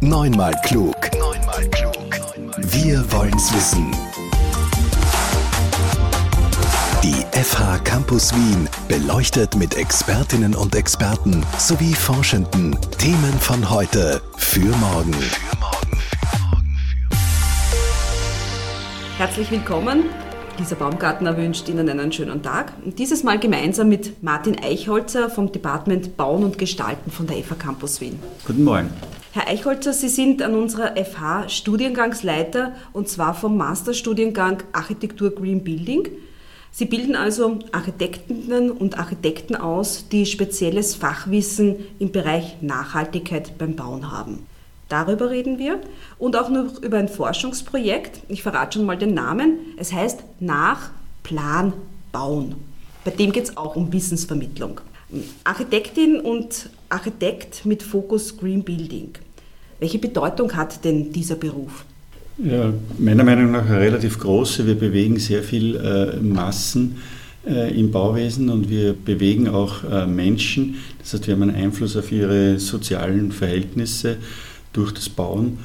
Neunmal klug. Neunmal klug. Wir wollen's wissen. Die FH Campus Wien beleuchtet mit Expertinnen und Experten sowie Forschenden Themen von heute für morgen. Herzlich willkommen. Lisa Baumgartner wünscht Ihnen einen schönen Tag. Und dieses Mal gemeinsam mit Martin Eichholzer vom Department Bauen und Gestalten von der FH Campus Wien. Guten Morgen. Herr Eichholzer, Sie sind an unserer FH Studiengangsleiter und zwar vom Masterstudiengang Architektur Green Building. Sie bilden also Architektinnen und Architekten aus, die spezielles Fachwissen im Bereich Nachhaltigkeit beim Bauen haben. Darüber reden wir und auch noch über ein Forschungsprojekt. Ich verrate schon mal den Namen. Es heißt Nach Plan bauen. Bei dem geht es auch um Wissensvermittlung. Architektin und Architekt mit Fokus Green Building. Welche Bedeutung hat denn dieser Beruf? Ja, meiner Meinung nach eine relativ große. Wir bewegen sehr viel äh, Massen äh, im Bauwesen und wir bewegen auch äh, Menschen. Das heißt, wir haben einen Einfluss auf ihre sozialen Verhältnisse durch das Bauen.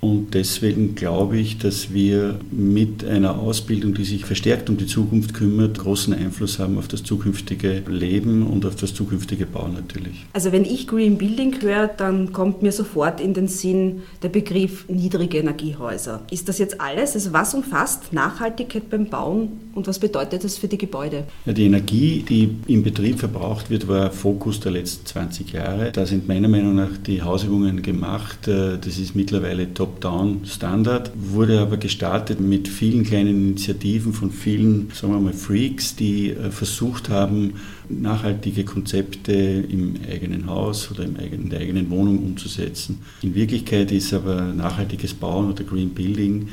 Und deswegen glaube ich, dass wir mit einer Ausbildung, die sich verstärkt um die Zukunft kümmert, großen Einfluss haben auf das zukünftige Leben und auf das zukünftige Bauen natürlich. Also wenn ich Green Building höre, dann kommt mir sofort in den Sinn der Begriff niedrige Energiehäuser. Ist das jetzt alles? Also was umfasst Nachhaltigkeit beim Bauen und was bedeutet das für die Gebäude? Ja, die Energie, die im Betrieb verbraucht wird, war Fokus der letzten 20 Jahre. Da sind meiner Meinung nach die Hausübungen gemacht. Äh, das ist mittlerweile top Top-Down-Standard, wurde aber gestartet mit vielen kleinen Initiativen von vielen, sagen wir mal, Freaks, die äh, versucht haben, nachhaltige Konzepte im eigenen Haus oder in der eigenen Wohnung umzusetzen. In Wirklichkeit ist aber nachhaltiges Bauen oder Green Building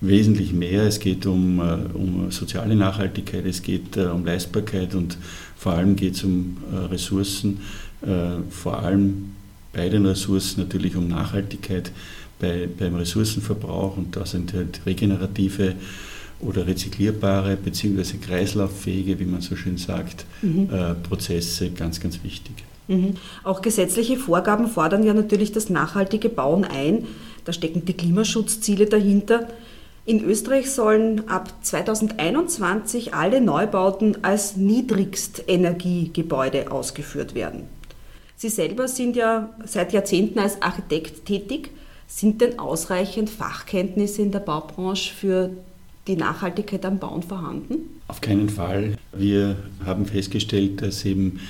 wesentlich mehr. Es geht um, äh, um soziale Nachhaltigkeit, es geht uh, um Leistbarkeit und vor allem geht es um Ressourcen, vor allem bei den Ressourcen natürlich um Nachhaltigkeit bei, beim Ressourcenverbrauch und da sind halt regenerative oder rezyklierbare bzw. kreislauffähige, wie man so schön sagt, mhm. äh, Prozesse ganz, ganz wichtig. Mhm. Auch gesetzliche Vorgaben fordern ja natürlich das nachhaltige Bauen ein. Da stecken die Klimaschutzziele dahinter. In Österreich sollen ab 2021 alle Neubauten als Niedrigstenergiegebäude ausgeführt werden. Sie selber sind ja seit Jahrzehnten als Architekt tätig. Sind denn ausreichend Fachkenntnisse in der Baubranche für die Nachhaltigkeit am Bauen vorhanden? Auf keinen Fall. Wir haben festgestellt, dass eben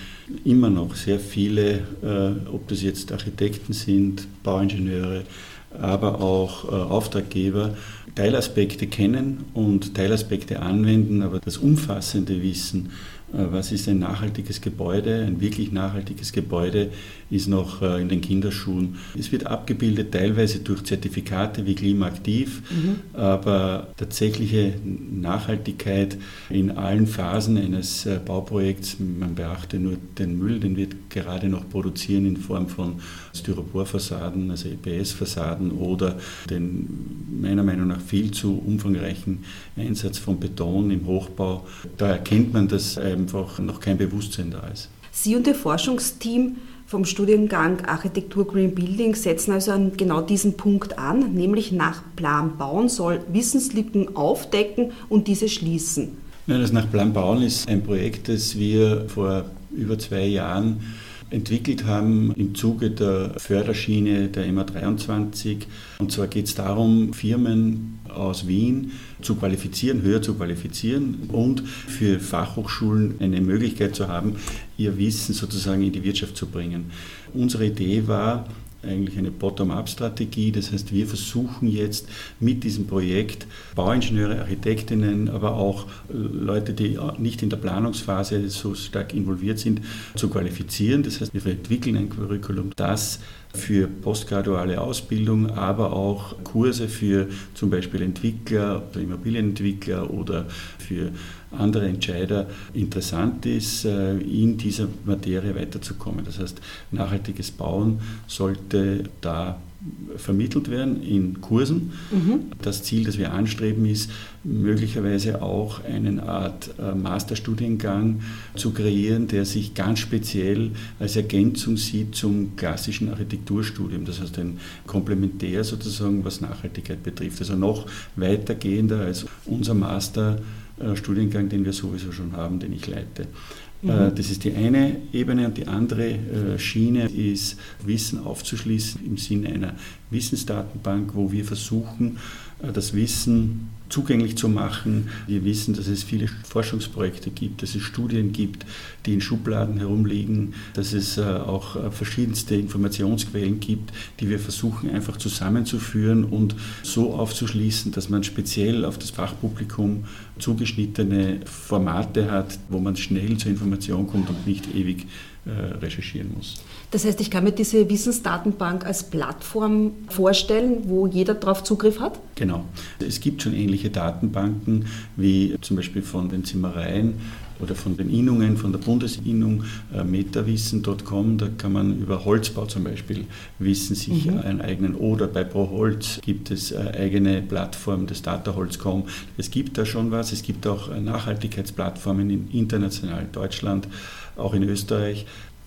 immer noch sehr viele, äh, ob das jetzt Architekten sind, Bauingenieure, aber auch äh, Auftraggeber, Teilaspekte kennen und Teilaspekte anwenden, aber das umfassende Wissen was ist ein nachhaltiges Gebäude, ein wirklich nachhaltiges Gebäude, ist noch äh, in den Kinderschuhen. Es wird abgebildet teilweise durch Zertifikate wie Klimaaktiv, mhm. aber tatsächliche Nachhaltigkeit in allen Phasen eines äh, Bauprojekts, man beachte nur den Müll, den wir gerade noch produzieren in Form von Styroporfassaden, also EPS-Fassaden oder den meiner Meinung nach viel zu umfangreichen Einsatz von Beton im Hochbau. Da erkennt man, dass einfach noch kein Bewusstsein da ist. Sie und Ihr Forschungsteam vom Studiengang Architektur Green Building setzen also an genau diesen Punkt an, nämlich nach Plan bauen soll Wissenslücken aufdecken und diese schließen. Nein, das nach Plan bauen ist ein Projekt, das wir vor über zwei Jahren entwickelt haben im Zuge der Förderschiene der MA23. Und zwar geht es darum, Firmen aus Wien zu qualifizieren, höher zu qualifizieren und für Fachhochschulen eine Möglichkeit zu haben, ihr Wissen sozusagen in die Wirtschaft zu bringen. Unsere Idee war, eigentlich eine Bottom-up-Strategie. Das heißt, wir versuchen jetzt mit diesem Projekt Bauingenieure, Architektinnen, aber auch Leute, die nicht in der Planungsphase so stark involviert sind, zu qualifizieren. Das heißt, wir entwickeln ein Curriculum, das für postgraduale Ausbildung, aber auch Kurse für zum Beispiel Entwickler Immobilienentwickler oder für andere Entscheider interessant ist, äh, in dieser Materie weiterzukommen. Das heißt, nachhaltiges Bauen sollte da vermittelt werden in Kursen. Mhm. Das Ziel, das wir anstreben, ist möglicherweise auch eine Art äh, Masterstudiengang zu kreieren, der sich ganz speziell als Ergänzung sieht zum klassischen Architekturstudium. Das heißt ein Komplementär sozusagen, was Nachhaltigkeit betrifft. Also noch weitergehender als unser Masterstudiengang, den wir sowieso schon haben, den ich leite. Mhm. Äh, das ist die eine Ebene und die andere äh, Schiene ist Wissen aufzuschließen im Sinne einer Wissensdatenbank, wo wir versuchen, äh, das Wissen zugänglich zu machen. Wir wissen, dass es viele Forschungsprojekte gibt, dass es Studien gibt, die in Schubladen herumliegen, dass es auch verschiedenste Informationsquellen gibt, die wir versuchen einfach zusammenzuführen und so aufzuschließen, dass man speziell auf das Fachpublikum zugeschnittene Formate hat, wo man schnell zur Information kommt und nicht ewig äh, recherchieren muss. Das heißt, ich kann mir diese Wissensdatenbank als Plattform vorstellen, wo jeder darauf Zugriff hat? Genau. Es gibt schon ähnliche Datenbanken wie zum Beispiel von den Zimmereien oder von den Innungen, von der Bundesinnung, äh, metawissen.com, da kann man über Holzbau zum Beispiel Wissen sich mhm. aneignen. Oder bei ProHolz gibt es äh, eigene Plattform, das DataHolz.com. Es gibt da schon was, es gibt auch Nachhaltigkeitsplattformen in international Deutschland auch in Österreich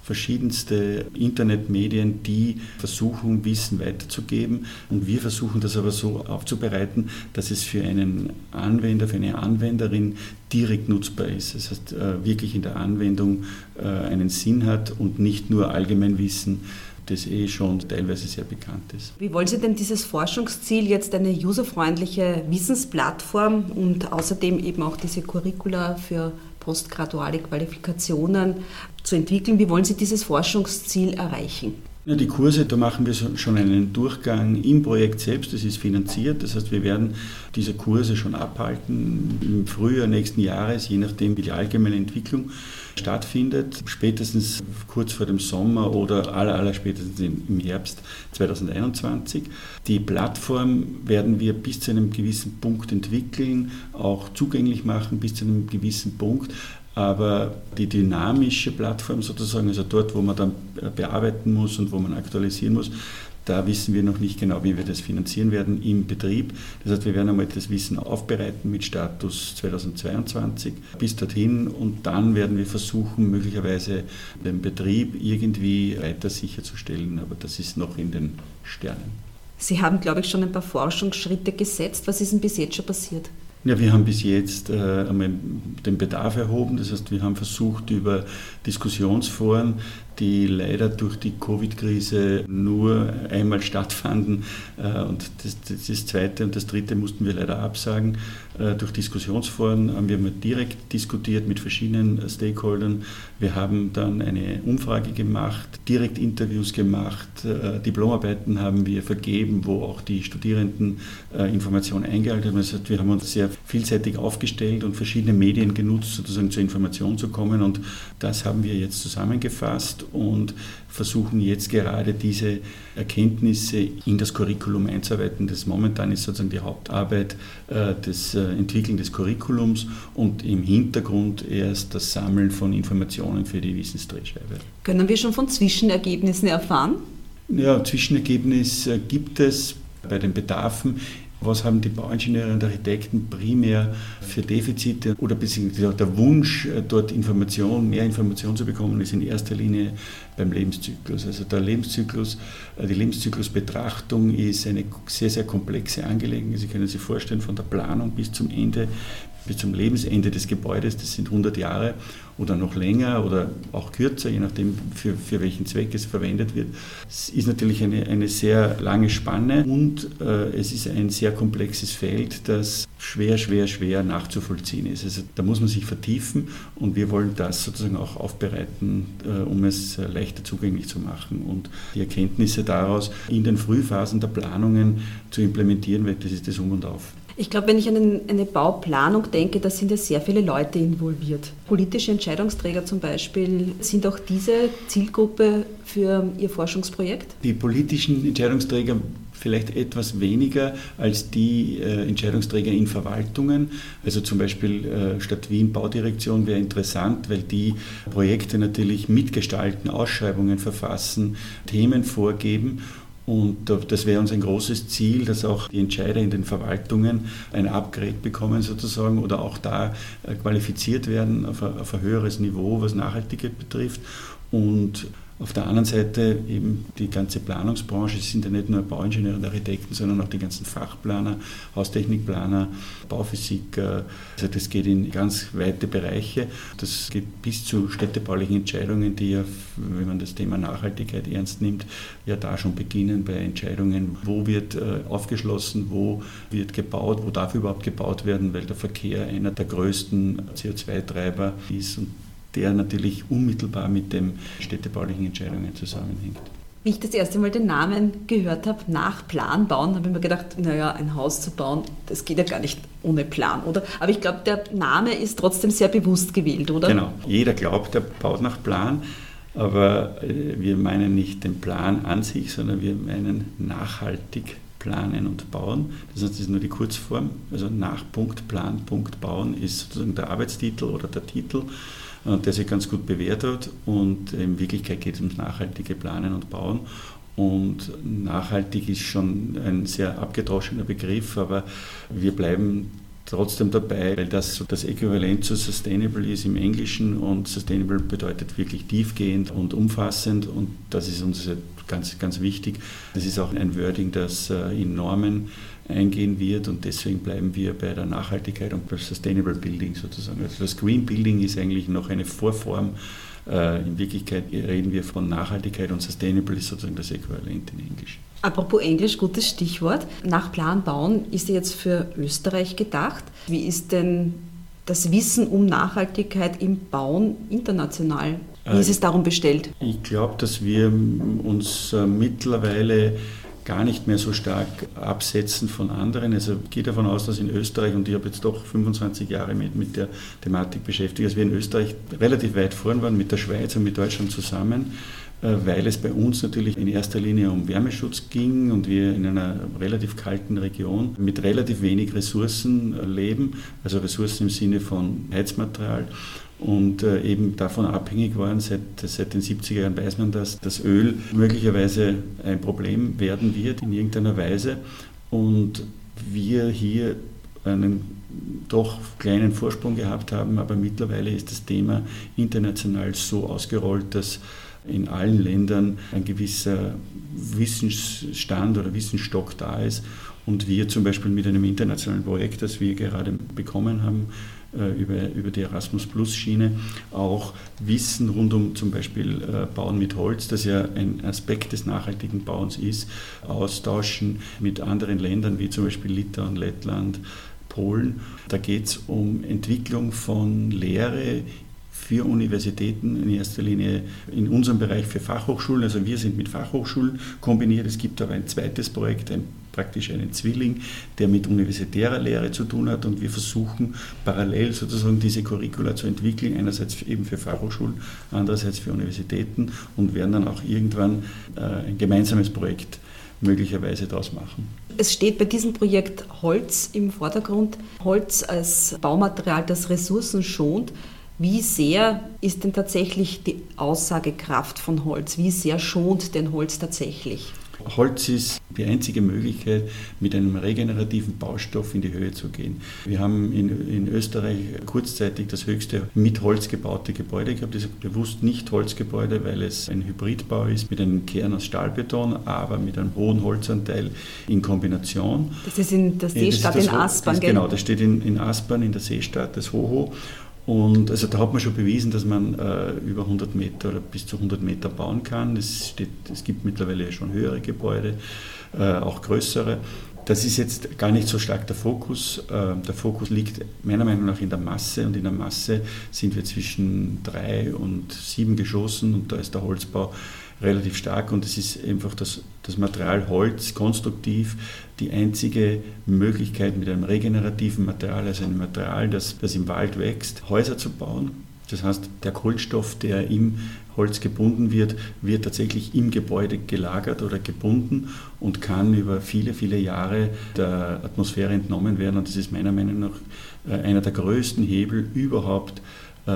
verschiedenste Internetmedien, die versuchen, Wissen weiterzugeben. Und wir versuchen das aber so aufzubereiten, dass es für einen Anwender, für eine Anwenderin direkt nutzbar ist. Das heißt, äh, wirklich in der Anwendung äh, einen Sinn hat und nicht nur Allgemeinwissen das eh schon teilweise sehr bekannt ist. Wie wollen Sie denn dieses Forschungsziel jetzt eine userfreundliche Wissensplattform und außerdem eben auch diese Curricula für postgraduale Qualifikationen zu entwickeln. Wie wollen Sie dieses Forschungsziel erreichen? Ja, die Kurse, da machen wir schon einen Durchgang im Projekt selbst, das ist finanziert. Das heißt, wir werden diese Kurse schon abhalten im Frühjahr nächsten Jahres, je nachdem, wie die allgemeine Entwicklung stattfindet, spätestens kurz vor dem Sommer oder aller, aller spätestens im Herbst 2021. Die Plattform werden wir bis zu einem gewissen Punkt entwickeln, auch zugänglich machen bis zu einem gewissen Punkt. Aber die dynamische Plattform sozusagen, also dort, wo man dann bearbeiten muss und wo man aktualisieren muss, da wissen wir noch nicht genau, wie wir das finanzieren werden im Betrieb. Das heißt, wir werden einmal das Wissen aufbereiten mit Status 2022 bis dorthin und dann werden wir versuchen, möglicherweise den Betrieb irgendwie weiter sicherzustellen. Aber das ist noch in den Sternen. Sie haben, glaube ich, schon ein paar Forschungsschritte gesetzt. Was ist denn bis jetzt schon passiert? Ja, wir haben bis jetzt äh, den Bedarf erhoben. Das heißt, wir haben versucht, über Diskussionsforen, die leider durch die Covid-Krise nur einmal stattfanden, äh, und das, das, zweite und das dritte mussten wir leider absagen, äh, durch Diskussionsforen haben wir direkt diskutiert mit verschiedenen Stakeholdern. Wir haben dann eine Umfrage gemacht, direkt Interviews gemacht, äh, Diplomarbeiten haben wir vergeben, wo auch die Studierenden äh, Informationen eingehalten haben. Das heißt, wir haben uns sehr vielseitig aufgestellt und verschiedene Medien genutzt, sozusagen zur Information zu kommen. Und das haben wir jetzt zusammengefasst und versuchen jetzt gerade diese Erkenntnisse in das Curriculum einzuarbeiten. Das momentan ist sozusagen die Hauptarbeit äh, des äh, Entwickeln des Curriculums und im Hintergrund erst das Sammeln von Informationen für die Wissensdrehscheibe. Können wir schon von Zwischenergebnissen erfahren? Ja, Zwischenergebnis gibt es bei den Bedarfen. Was haben die Bauingenieure und Architekten primär für Defizite oder beziehungsweise der Wunsch, dort Information, mehr Information zu bekommen, ist in erster Linie beim Lebenszyklus. Also der Lebenszyklus, äh, die Lebenszyklusbetrachtung ist eine sehr, sehr komplexe Angelegenheit. Sie können sich vorstellen, von der Planung bis zum Ende, bis zum Lebensende des Gebäudes, das sind 100 Jahre oder noch länger oder auch kürzer, je nachdem für, für welchen Zweck es verwendet wird. Es ist natürlich eine, eine sehr lange Spanne und äh, es ist ein sehr komplexes Feld, das schwer, schwer, schwer nachzuvollziehen ist. Also da muss man sich vertiefen und wir wollen das sozusagen auch aufbereiten, äh, um es äh, leichter zugänglich zu machen und die Erkenntnisse daraus in den Frühphasen der Planungen zu implementieren, weil das ist das Um und Auf. Ich glaube, wenn ich an eine Bauplanung denke, da sind ja sehr viele Leute involviert. Politische Entscheidungsträger zum Beispiel, sind auch diese Zielgruppe für Ihr Forschungsprojekt? Die politischen Entscheidungsträger vielleicht etwas weniger als die äh, Entscheidungsträger in Verwaltungen. Also zum Beispiel äh, Stadt Wien Baudirektion wäre interessant, weil die Projekte natürlich mitgestalten, Ausschreibungen verfassen, Themen vorgeben Und das wäre uns ein großes Ziel, dass auch die Entscheider in den Verwaltungen ein Upgrade bekommen sozusagen oder auch da äh, qualifiziert werden auf ein, auf ein höheres Niveau, was Nachhaltigkeit betrifft. Und auf der anderen Seite eben die ganze Planungsbranche, es sind ja nicht nur Bauingenieure und Architekten, sondern auch die ganzen Fachplaner, Haustechnikplaner, Bauphysiker. Also das geht in ganz weite Bereiche. Das geht bis zu städtebaulichen Entscheidungen, die ja, wenn man das Thema Nachhaltigkeit ernst nimmt, ja da schon beginnen bei Entscheidungen, wo wird äh, aufgeschlossen, wo wird gebaut, wo darf überhaupt gebaut werden, weil der Verkehr einer der größten CO2-Treiber ist. Und der natürlich unmittelbar mit den städtebaulichen Entscheidungen zusammenhängt. Wie ich das erste Mal den Namen gehört habe, nach Plan bauen, habe ich mir gedacht, naja, ein Haus zu bauen, das geht ja gar nicht ohne Plan, oder? Aber ich glaube, der Name ist trotzdem sehr bewusst gewählt, oder? Genau, jeder glaubt, er baut nach Plan, aber äh, wir meinen nicht den Plan an sich, sondern wir meinen nachhaltig planen und bauen. Das heißt, das ist nur die Kurzform. Also nach Punkt, Plan, Punkt, Bauen ist sozusagen der Arbeitstitel oder der Titel der sich ganz gut bewährt hat. Und in Wirklichkeit geht es ums nachhaltige Planen und Bauen. Und nachhaltig ist schon ein sehr abgedroschener Begriff, aber wir bleiben trotzdem dabei, weil das das Äquivalent zu Sustainable ist im Englischen und Sustainable bedeutet wirklich tiefgehend und umfassend und das ist uns ganz, ganz wichtig. Das ist auch ein Wording, das äh, in Normen eingehen wird und deswegen bleiben wir bei der Nachhaltigkeit und bei Sustainable Building sozusagen. Also das Green Building ist eigentlich noch eine Vorform. Äh, in Wirklichkeit reden wir von Nachhaltigkeit und Sustainable ist sozusagen das Äquivalent in Englisch. Apropos Englisch, gutes Stichwort. Nach Plan bauen ist jetzt für Österreich gedacht. Wie ist denn das Wissen um Nachhaltigkeit im Bauen international? Wie ist äh, es darum bestellt? Ich glaube, dass wir uns äh, mittlerweile gar nicht mehr so stark absetzen von anderen. Also ich gehe davon aus, dass in Österreich, und ich habe jetzt doch 25 Jahre mit, mit der Thematik beschäftigt, dass wir in Österreich relativ weit vorn waren mit der Schweiz und mit Deutschland zusammen, weil es bei uns natürlich in erster Linie um Wärmeschutz ging und wir in einer relativ kalten Region mit relativ wenig Ressourcen leben, also Ressourcen im Sinne von Heizmaterial und äh, eben davon abhängig waren. Seit, seit den 70er Jahren weiß man, dass das Öl möglicherweise ein Problem werden wird in irgendeiner Weise und wir hier einen doch kleinen Vorsprung gehabt haben, aber mittlerweile ist das Thema international so ausgerollt, dass in allen Ländern ein gewisser Wissensstand oder Wissensstock da ist und wir zum Beispiel mit einem internationalen Projekt, das wir gerade bekommen haben, äh, über, über die Erasmus Plus Schiene auch Wissen rund um zum Beispiel äh, Bauen mit Holz, das ja ein Aspekt des nachhaltigen Bauens ist, austauschen mit anderen Ländern wie zum Beispiel Litauen, Lettland, Polen. Da geht es um Entwicklung von Lehre für Universitäten, in erster Linie in unserem Bereich für Fachhochschulen. Also wir sind mit Fachhochschulen kombiniert. Es gibt aber ein zweites Projekt, ein praktisch einen Zwilling, der mit universitärer Lehre zu tun hat und wir versuchen parallel sozusagen diese Curricula zu entwickeln, einerseits eben für Fachhochschulen, andererseits für Universitäten und werden dann auch irgendwann äh, ein gemeinsames Projekt möglicherweise daraus machen. Es steht bei diesem Projekt Holz im Vordergrund. Holz als Baumaterial, das Ressourcen schont. Wie sehr ist denn tatsächlich die Aussagekraft von Holz? Wie sehr schont denn Holz tatsächlich? Holz ist die einzige Möglichkeit, mit einem regenerativen Baustoff in die Höhe zu gehen. Wir haben in, in Österreich kurzzeitig das höchste mit Holz gebaute Gebäude gehabt. Das ist bewusst nicht Holzgebäude, weil es ein Hybridbau ist mit einem Kern aus Stahlbeton, aber mit einem hohen Holzanteil in Kombination. Das ist in der Seestadt in Aspern, Genau, das steht in, in Aspern, in der Seestadt, das Hoho. Und also da hat man schon bewiesen, dass man äh, über 100 Meter oder bis zu 100 Meter bauen kann. Es, steht, es gibt mittlerweile schon höhere Gebäude, äh, auch größere. Das ist jetzt gar nicht so stark der Fokus. Äh, der Fokus liegt meiner Meinung nach in der Masse und in der Masse sind wir zwischen drei und sieben Geschossen und da ist der Holzbau relativ stark und es ist einfach das, das Material Holz konstruktiv die einzige Möglichkeit mit einem regenerativen Material, also einem Material, das, das im Wald wächst, Häuser zu bauen. Das heißt, der Kohlenstoff, der im Holz gebunden wird, wird tatsächlich im Gebäude gelagert oder gebunden und kann über viele, viele Jahre der Atmosphäre entnommen werden. Und das ist meiner Meinung nach äh, einer der größten Hebel überhaupt,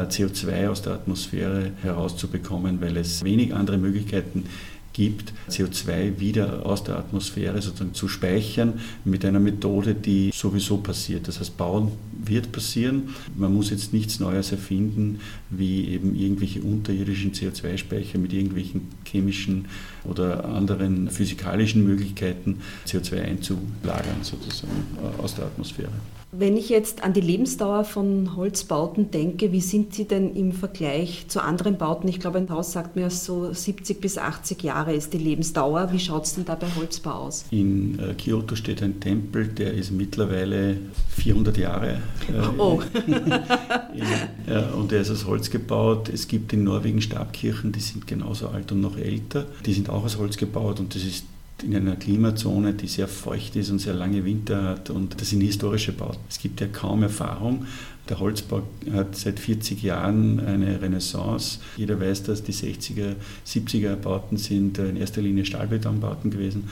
CO2 aus der Atmosphäre herauszubekommen, weil es wenig andere Möglichkeiten gibt, CO2 wieder aus der Atmosphäre sozusagen zu speichern mit einer Methode, die sowieso passiert. Das heißt, bauen wird passieren. Man muss jetzt nichts Neues erfinden, wie eben irgendwelche unterirdischen CO2-Speicher mit irgendwelchen chemischen oder anderen physikalischen Möglichkeiten CO2 einzulagern sozusagen äh, aus der Atmosphäre. Wenn ich jetzt an die Lebensdauer von Holzbauten denke, wie sind sie denn im Vergleich zu anderen Bauten? Ich glaube, ein Haus sagt mir so 70 bis 80 Jahre ist die Lebensdauer. Wie schaut es denn da bei Holzbau aus? In äh, Kyoto steht ein Tempel, der ist mittlerweile 400 Jahre. Äh, oh. in, und er ist aus Holz gebaut. Es gibt in Norwegen Stabkirchen, die sind genauso alt und noch älter. Die sind auch aus Holz gebaut und das ist in einer Klimazone, die sehr feucht ist und sehr lange Winter hat. Und das sind historische Bauten. Es gibt ja kaum Erfahrung. Der Holzbau hat seit 40 Jahren eine Renaissance. Jeder weiß, dass die 60er, 70er Bauten sind in erster Linie Stahlbetonbauten gewesen.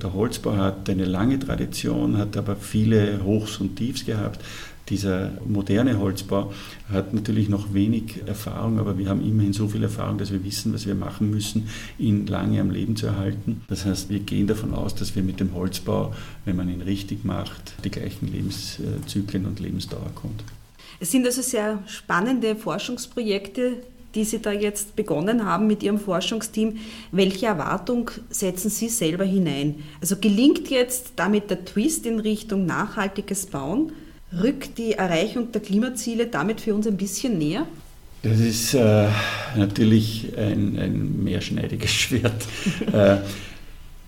Der Holzbau hat eine lange Tradition, hat aber viele Hochs und Tiefs gehabt. Dieser moderne Holzbau hat natürlich noch wenig Erfahrung, aber wir haben immerhin so viel Erfahrung, dass wir wissen, was wir machen müssen, ihn lange am Leben zu erhalten. Das heißt, wir gehen davon aus, dass wir mit dem Holzbau, wenn man ihn richtig macht, die gleichen Lebenszyklen und Lebensdauer kommt. Es sind also sehr spannende Forschungsprojekte, die Sie da jetzt begonnen haben mit Ihrem Forschungsteam. Welche Erwartung setzen Sie selber hinein? Also gelingt jetzt damit der Twist in Richtung nachhaltiges Bauen? Rückt die Erreichung der Klimaziele damit für uns ein bisschen näher? Das ist äh, natürlich ein, ein, mehrschneidiges Schwert. äh,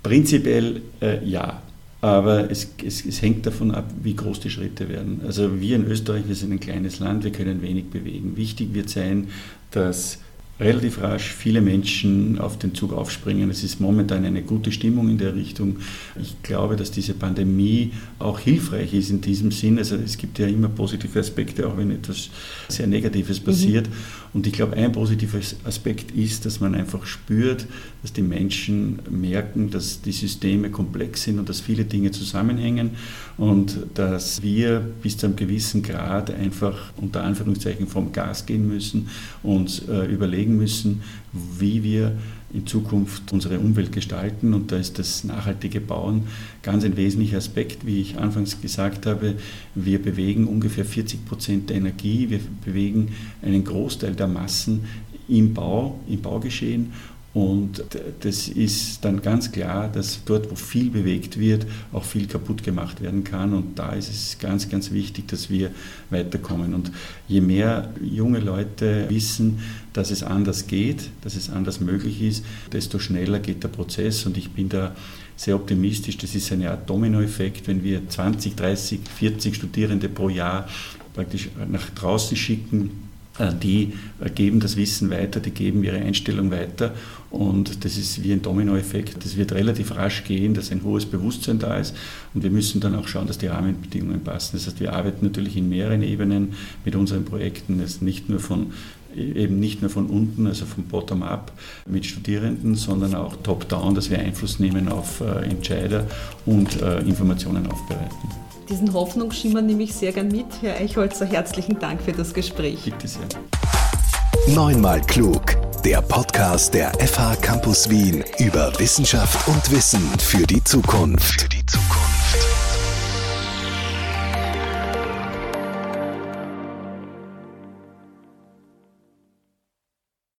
prinzipiell äh, ja, aber es, es, es, hängt davon ab, wie groß die Schritte werden. Also wir in Österreich, wir sind ein kleines Land, wir können wenig bewegen. Wichtig wird sein, dass relativ rasch viele Menschen auf den Zug aufspringen. Es ist momentan eine gute Stimmung in der Richtung. Ich glaube, dass diese Pandemie auch hilfreich ist in diesem Sinn. Also es gibt ja immer positive Aspekte, auch wenn etwas sehr Negatives mhm. passiert. Mhm. Und ich glaube, ein positiver Aspekt ist, dass man einfach spürt, dass die Menschen merken, dass die Systeme komplex sind und dass viele Dinge zusammenhängen und dass wir bis zu einem gewissen Grad einfach unter Anführungszeichen vom Gas gehen müssen und äh, überlegen müssen, wie wir in Zukunft unsere Umwelt gestalten. Und da ist das nachhaltige Bauen ganz ein wesentlicher Aspekt. Wie ich anfangs gesagt habe, wir bewegen ungefähr 40 Prozent der Energie, wir bewegen einen Großteil der Massen im Bau, im Baugeschehen und das ist dann ganz klar, dass dort, wo viel bewegt wird, auch viel kaputt gemacht werden kann. Und da ist es ganz, ganz wichtig, dass wir weiterkommen. Und je mehr junge Leute wissen, dass es anders geht, dass es anders möglich ist, desto schneller geht der Prozess. Und ich bin da sehr optimistisch. Das ist eine Art Dominoeffekt, wenn wir 20, 30, 40 Studierende pro Jahr praktisch nach draußen schicken die geben das Wissen weiter, die geben ihre Einstellung weiter und das ist wie ein Dominoeffekt. Das wird relativ rasch gehen, dass ein hohes Bewusstsein da ist und wir müssen dann auch schauen, dass die Rahmenbedingungen passen. Das heißt, wir arbeiten natürlich in mehreren Ebenen mit unseren Projekten, das nicht nur von eben nicht nur von unten, also vom Bottom-up mit Studierenden, sondern auch top-down, dass wir Einfluss nehmen auf äh, Entscheider und äh, Informationen aufbereiten. Diesen Hoffnungsschimmer nehme ich sehr gern mit. Herr Eichholzer, herzlichen Dank für das Gespräch. Bitte sehr. Neunmal klug. Der Podcast der FH Campus Wien über Wissenschaft und Wissen für die Zukunft. Für die Zukunft.